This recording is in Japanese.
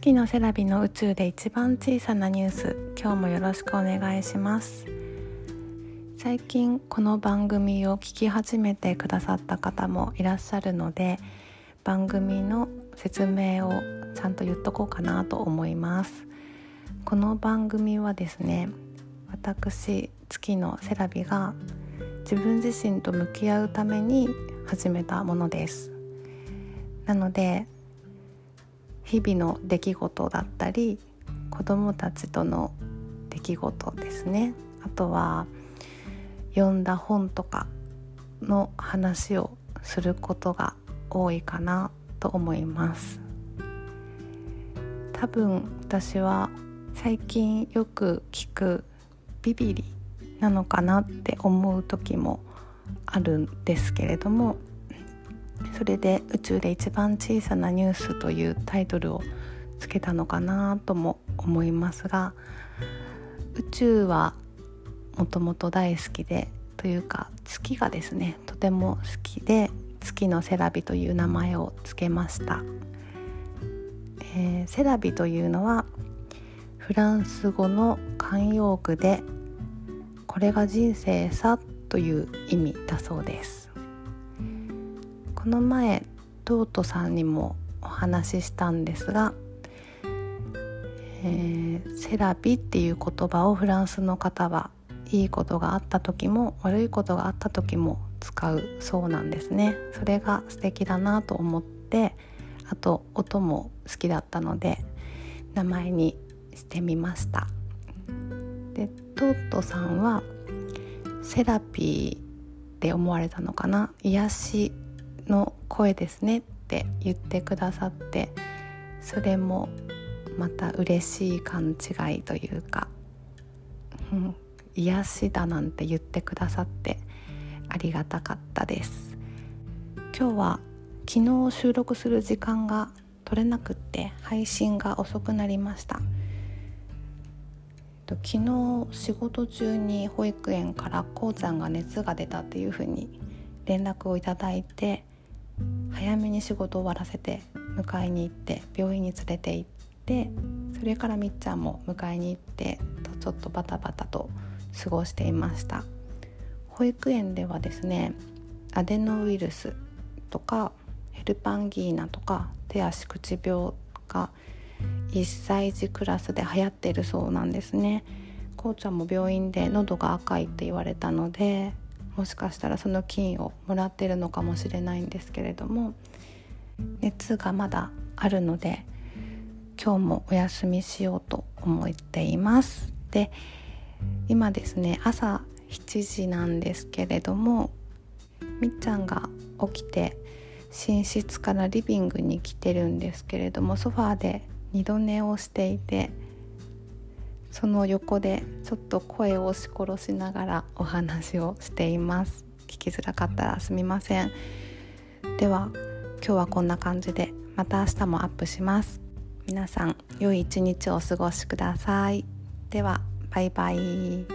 月のセラビの宇宙で一番小さなニュース今日もよろしくお願いします。最近この番組を聞き始めてくださった方もいらっしゃるので番組の説明をちゃんと言っとこうかなと思います。この番組はですね私月のセラビが自分自身と向き合うために始めたものです。なので日々の出来事だったり子どもたちとの出来事ですね。あとは読んだ本とかの話をすることが多いかなと思います。多分私は最近よく聞くビビリなのかなって思う時もあるんですけれどもそれで「宇宙で一番小さなニュース」というタイトルをつけたのかなとも思いますが宇宙はもともと大好きでというか月がですねとても好きで月のセラビという名前を付けました、えー、セラビというのはフランス語の慣用句でこれが人生さという意味だそうです。この前トートさんにもお話ししたんですが、えー、セラピっていう言葉をフランスの方はいいことがあった時も悪いことがあった時も使うそうなんですね。それが素敵だなと思ってあと音も好きだったので名前にしてみました。でトートさんはセラピーって思われたのかな？癒しの声ですねって言ってくださってそれもまた嬉しい勘違いというか、うん、癒しだなんて言ってくださってありがたかったです。今日は昨日収録する時間が取れなくって配信が遅くなりました。昨日仕事中に保育園からこうちゃんが熱が出たっていうふうに連絡をいただいて早めに仕事終わらせて迎えに行って病院に連れて行ってそれからみっちゃんも迎えに行ってちょっとバタバタと過ごしていました。保育園ではですねアデノウイルスとかヘルパンギーナとか手足口病が1歳児クラスで流行っているそうなんですね。こうちゃんも病院で喉が赤いって言われたのでもしかしたらその菌をもらってるのかもしれないんですけれども熱がまだあるので今日もお休みしようと思っています。で今ですね朝7時なんですけれどもみっちゃんが起きて寝室からリビングに来てるんですけれどもソファーで二度寝をしていてその横でちょっと声を押し殺しながらお話をしています。聞きづらかったらすみません。では今日はこんな感じでまた明日もアップします。皆さん良い一日をお過ごしください。ではバイバイ。